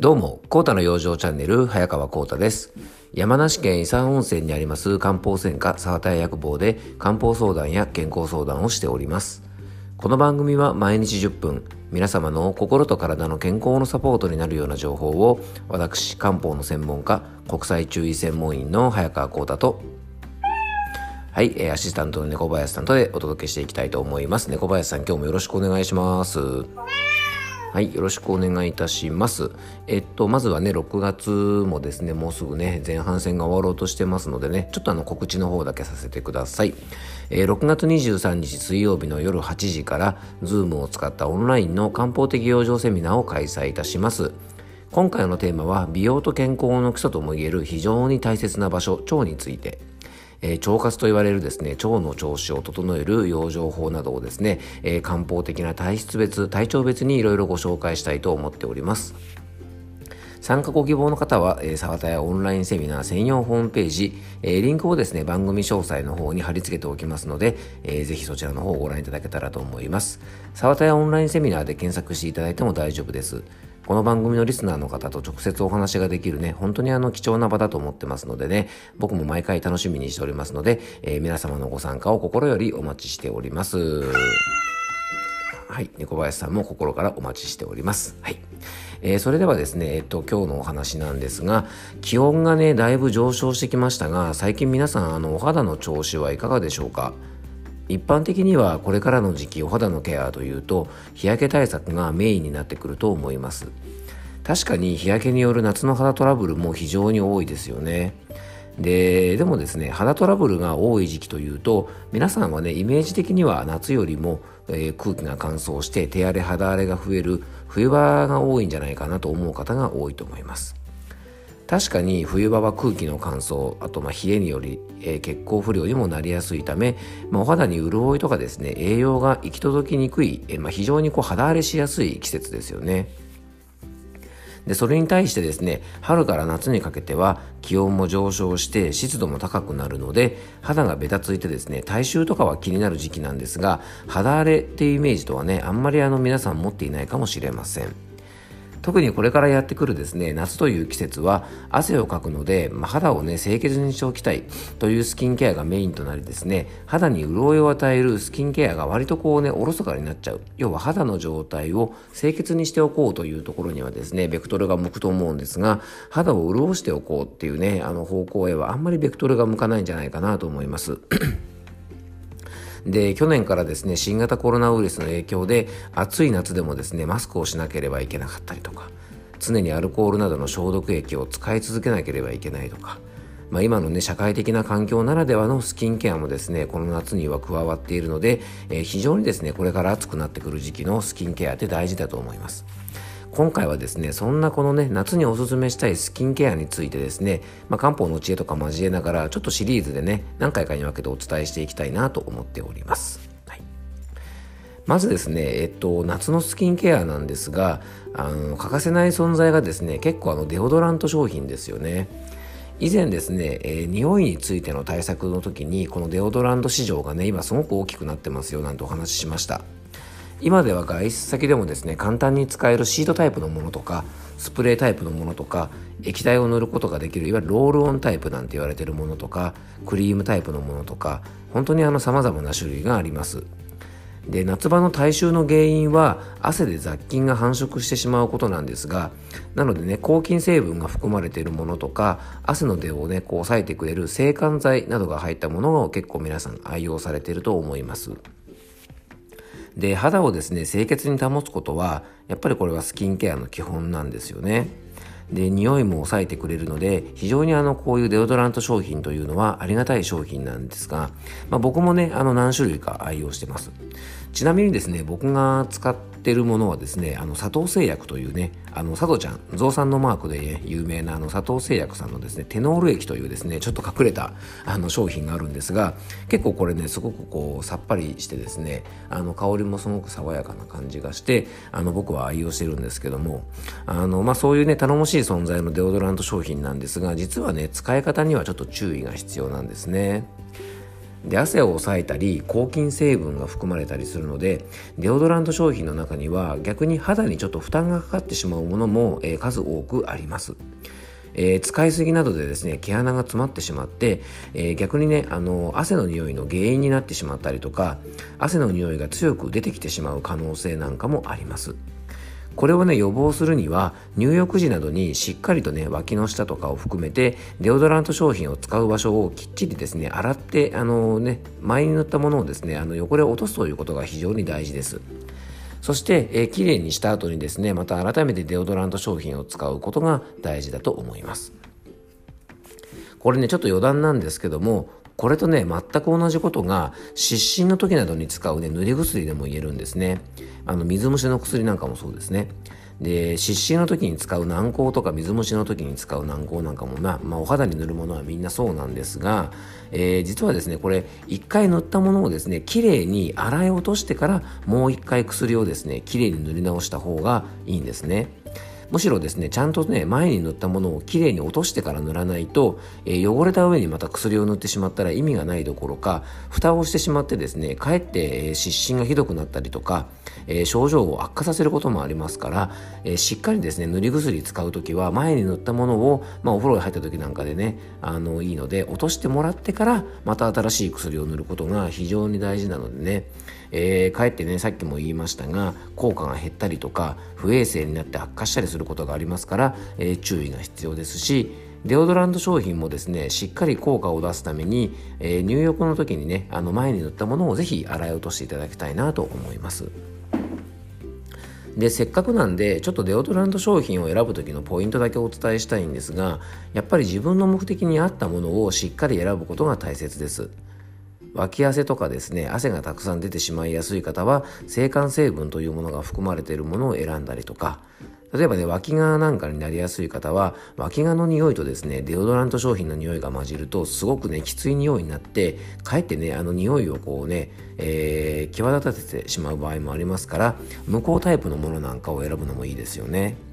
どうも、コータの養生チャンネル、早川コータです。山梨県伊佐温泉にあります漢方専科沢田屋薬房で漢方相談や健康相談をしております。この番組は毎日10分、皆様の心と体の健康のサポートになるような情報を、私、漢方の専門家、国際中医専門員の早川コータと、はい、アシスタントの猫林さんとでお届けしていきたいと思います。猫林さん、今日もよろしくお願いします。はい、よろしくお願いいたします。えっと、まずはね、6月もですね、もうすぐね、前半戦が終わろうとしてますのでね、ちょっとあの告知の方だけさせてください。えー、6月23日水曜日の夜8時から、Zoom を使ったオンラインの漢方的養生セミナーを開催いたします。今回のテーマは、美容と健康の基礎ともいえる非常に大切な場所、腸について。えー、腸活と言われるですね、腸の調子を整える養生法などをですね、えー、漢方的な体質別、体調別にいろいろご紹介したいと思っております。参加ご希望の方は、えー、沢田屋オンラインセミナー専用ホームページ、えー、リンクをですね、番組詳細の方に貼り付けておきますので、えー、ぜひそちらの方をご覧いただけたらと思います。沢田屋オンラインセミナーで検索していただいても大丈夫です。この番組のリスナーの方と直接お話ができるね、本当にあの貴重な場だと思ってますのでね、僕も毎回楽しみにしておりますので、えー、皆様のご参加を心よりお待ちしております。はい、猫林さんも心からお待ちしております。はい。えー、それではですね、えっと、今日のお話なんですが、気温がね、だいぶ上昇してきましたが、最近皆さん、あの、お肌の調子はいかがでしょうか？一般的にはこれからの時期お肌のケアというと日焼け対策がメインになってくると思います。確かに日焼けによる夏の肌トラブルも非常に多いですよね。ででもですね肌トラブルが多い時期というと皆さんはねイメージ的には夏よりも、えー、空気が乾燥して手荒れ肌荒れが増える冬場が多いんじゃないかなと思う方が多いと思います。確かに冬場は空気の乾燥あとま冷えにより、え、血行不良にもなりやすいため、ま、お肌に潤いとかですね栄養が行き届きにくい、え、ま、非常にこう肌荒れしやすい季節ですよね。でそれに対してですね春から夏にかけては気温も上昇して湿度も高くなるので肌がベタついてですね体臭とかは気になる時期なんですが肌荒れっていうイメージとはねあんまりあの皆さん持っていないかもしれません。特にこれからやってくるですね夏という季節は汗をかくので、まあ、肌をね清潔にしておきたいというスキンケアがメインとなりですね肌に潤いを与えるスキンケアが割とこうねおろそかになっちゃう。要は肌の状態を清潔にしておこうというところにはですねベクトルが向くと思うんですが肌を潤しておこうっていうねあの方向へはあんまりベクトルが向かないんじゃないかなと思います。で去年からですね新型コロナウイルスの影響で暑い夏でもですねマスクをしなければいけなかったりとか常にアルコールなどの消毒液を使い続けなければいけないとか、まあ、今のね社会的な環境ならではのスキンケアもですねこの夏には加わっているので、えー、非常にですねこれから暑くなってくる時期のスキンケアって大事だと思います。今回はですね、そんなこのね、夏におすすめしたいスキンケアについてですね、まあ、漢方の知恵とか交えながら、ちょっとシリーズでね、何回かに分けてお伝えしていきたいなと思っております。はい、まずですね、えっと、夏のスキンケアなんですが、あの、欠かせない存在がですね、結構あの、デオドラント商品ですよね。以前ですね、えー、匂いについての対策の時に、このデオドラント市場がね、今すごく大きくなってますよなんてお話ししました。今では外出先でもですね簡単に使えるシートタイプのものとかスプレータイプのものとか液体を塗ることができるいわゆるロールオンタイプなんて言われているものとかクリームタイプのものとか本当にあの様々な種類があります。で夏場の体臭の原因は汗で雑菌が繁殖してしまうことなんですがなのでね抗菌成分が含まれているものとか汗の出をねこう抑えてくれる制汗剤などが入ったものを結構皆さん愛用されていると思います。で、肌をですね、清潔に保つことは、やっぱりこれはスキンケアの基本なんですよね。で、匂いも抑えてくれるので、非常にあの、こういうデオドラント商品というのはありがたい商品なんですが、まあ、僕もね、あの、何種類か愛用してます。ちなみにですね、僕が使ってるものはですね、あの、佐藤製薬というね、あの、佐藤ちゃん、ゾウさんのマークで、ね、有名なあの、佐藤製薬さんのですね、テノール液というですね、ちょっと隠れた、あの、商品があるんですが、結構これね、すごくこう、さっぱりしてですね、あの、香りもすごく爽やかな感じがして、あの、僕は愛用してるんですけども、あの、まあ、そういうね、頼もしいしい存在のデオドラント商品なんですが、実はね、使い方にはちょっと注意が必要なんですね。で汗を抑えたり抗菌成分が含まれたりするのでデオドラント商品の中には逆に肌にちょっと負担がかかってしまうものも、えー、数多くあります。えー、使いすぎなどでですね毛穴が詰まってしまって、えー、逆にねあの汗の匂いの原因になってしまったりとか汗の匂いが強く出てきてしまう可能性なんかもあります。これをね予防するには入浴時などにしっかりとね脇の下とかを含めてデオドラント商品を使う場所をきっちりですね洗ってあのね前に塗ったものをですねあの汚れを落とすということが非常に大事です。そして、えー、きれいにした後にですねまた改めてデオドラント商品を使うことが大事だと思いますこれねちょっと余談なんですけどもこれとね全く同じことが湿疹の時などに使うね塗り薬でも言えるんですねあの水虫の薬なんかもそうですねで湿疹の時に使う軟膏とか水虫の時に使う軟膏なんかも、まあ、まあ、お肌に塗るものはみんなそうなんですが、えー、実はですねこれ一回塗ったものをですねきれいに洗い落としてからもう一回薬をですねきれいに塗り直した方がいいんですね。むしろですねちゃんとね前に塗ったものをきれいに落としてから塗らないと、えー、汚れた上にまた薬を塗ってしまったら意味がないどころか蓋をしてしまってですねかえって、えー、湿疹がひどくなったりとか、えー、症状を悪化させることもありますから、えしっかりですね塗り薬使う時は前に塗ったものを、まあ、お風呂に入った時なんかでねあのいいので落としてもらってからまた新しい薬を塗ることが非常に大事なのでね。えー、かえってねさっきも言いましたが効果が減ったりとか不衛生になって悪化したりすることがありますから、えー、注意が必要ですしデオドラント商品もですねしっかり効果を出すために、えー、入浴の時にねあの前に塗ったものをぜひ洗い落としていただきたいなと思います。でせっかくなんでちょっとデオドラント商品を選ぶ時のポイントだけお伝えしたいんですがやっぱり自分の目的に合ったものをしっかり選ぶことが大切です。脇汗とかですね汗がたくさん出てしまいやすい方は制汗成分というものが含まれているものを選んだりとか例えばね脇がなんかになりやすい方は脇がの匂いとですねデオドラント商品の匂いが混じるとすごくねきつい匂いになってかえってねあの匂いをこうね、えー、際立ててしまう場合もありますから無効タイプのものなんかを選ぶのもいいですよね。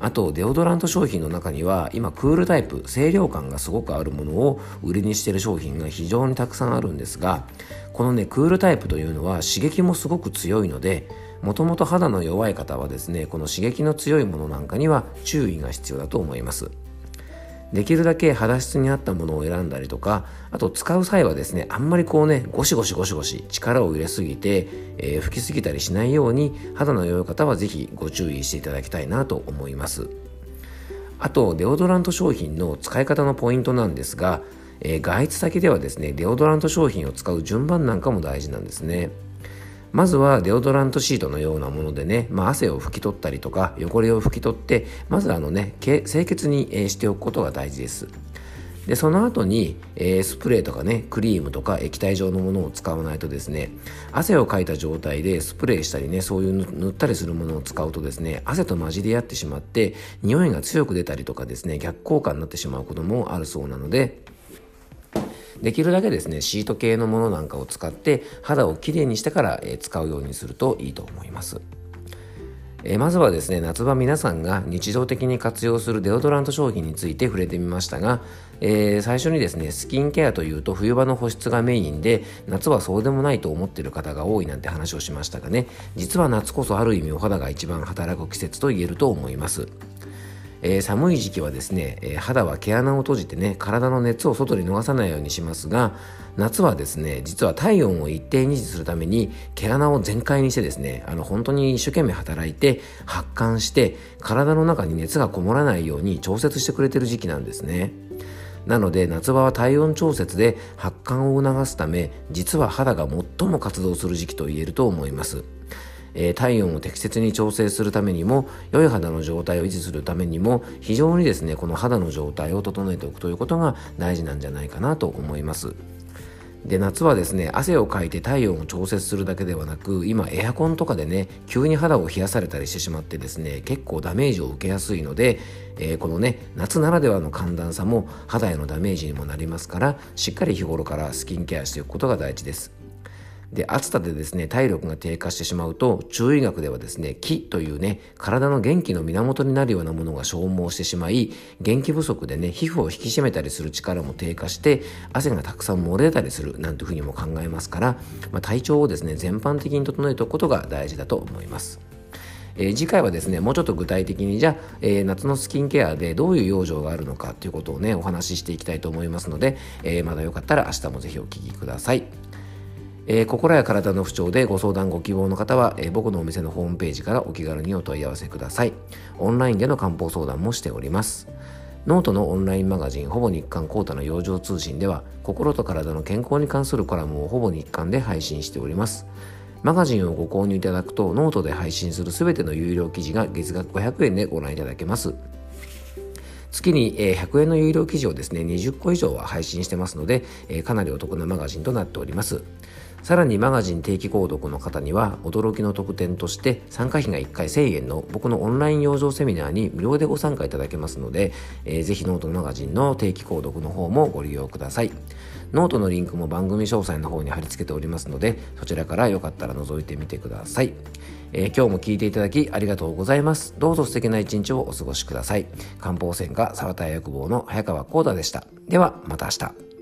あとデオドラント商品の中には今クールタイプ清涼感がすごくあるものを売りにしている商品が非常にたくさんあるんですがこのねクールタイプというのは刺激もすごく強いのでもともと肌の弱い方はですねこの刺激の強いものなんかには注意が必要だと思います。できるだけ肌質に合ったものを選んだりとかあと使う際はですねあんまりこうねゴシゴシゴシゴシ力を入れすぎて、えー、吹きすぎたりしないように肌の良い方は是非ご注意していただきたいなと思います。あとデオドラント商品の使い方のポイントなんですが、えー、外出先ではですねデオドラント商品を使う順番なんかも大事なんですね。まずはデオドラントシートのようなものでね、まあ、汗を拭き取ったりとか汚れを拭き取ってまずあのね清潔に、しておくことが大事です。でその後に、えー、スプレーとかねクリームとか液体状のものを使わないとですね汗をかいた状態でスプレーしたりねそういう塗ったりするものを使うとですね汗と混じり合ってしまって匂いが強く出たりとかですね逆効果になってしまうこともあるそうなのでできるだけですねシート系のものなんかを使って肌をきれいにしてから、え使うようにするといいと思います。えまずはですね夏場皆さんが日常的に活用するデオドラント商品について触れてみましたが、えー、最初にですねスキンケアというと冬場の保湿がメインで夏はそうでもないと思っている方が多いなんて話をしましたがね実は夏こそある意味お肌が一番働く季節と言えると思います。えー、寒い時期はですね、えー、肌は毛穴を閉じてね体の熱を外に逃さないようにしますが夏はですね実は体温を一定に維持するために毛穴を全開にしてですねあの本当に一生懸命働いて発汗して体の中に熱がこもらないように調節してくれてる時期なんですね。なので夏場は体温調節で発汗を促すため実は肌が最も活動する時期と言えると思います。えー、体温を適切に調整するためにも良い肌の状態を維持するためにも非常にですねこの肌の状態を整えておくということが大事なんじゃないかなと思います。で夏はですね汗をかいて体温を調節するだけではなく今エアコンとかでね急に肌を冷やされたりしてしまってですね結構ダメージを受けやすいので、えー、このね夏ならではの寒暖差も肌へのダメージにもなりますからしっかり日頃からスキンケアしておくことが大事です。で、暑さでですね、体力が低下してしまうと、中医学ではですね、気というね、体の元気の源になるようなものが消耗してしまい、元気不足でね、皮膚を引き締めたりする力も低下して、汗がたくさん漏れたりするなんていうふうにも考えますから、まあ、体調をですね、全般的に整えておくことが大事だと思います。えー、次回はですねもうちょっと具体的にじゃあ、えー、夏のスキンケアでどういう養生があるのかということをねお話ししていきたいと思いますので、えー、またよかったら明日もぜひお聴きください。えー、心や体の不調でご相談ご希望の方は、えー、僕のお店のホームページからお気軽にお問い合わせください。オンラインでの漢方相談もしております。ノートのオンラインマガジンほぼ日刊コータの養生通信では心と体の健康に関するコラムをほぼ日刊で配信しております。マガジンをご購入いただくとノートで配信するすべての有料記事が月額500円でご覧いただけます。月に100円の有料記事をですね20個以上は配信してますのでかなりお得なマガジンとなっておりますさらにマガジン定期購読の方には驚きの特典として参加費が1回1000円の僕のオンライン養生セミナーに無料でご参加いただけますので、えー、ぜひノートのマガジンの定期購読の方もご利用ください。ノートのリンクも番組詳細の方に貼り付けておりますのでそちらからよかったら覗いてみてください。えー、今日も聞いていただきありがとうございます。どうぞ素敵な一日をお過ごしください。漢方専科沢田薬房の早川幸太でした。ではまた明日。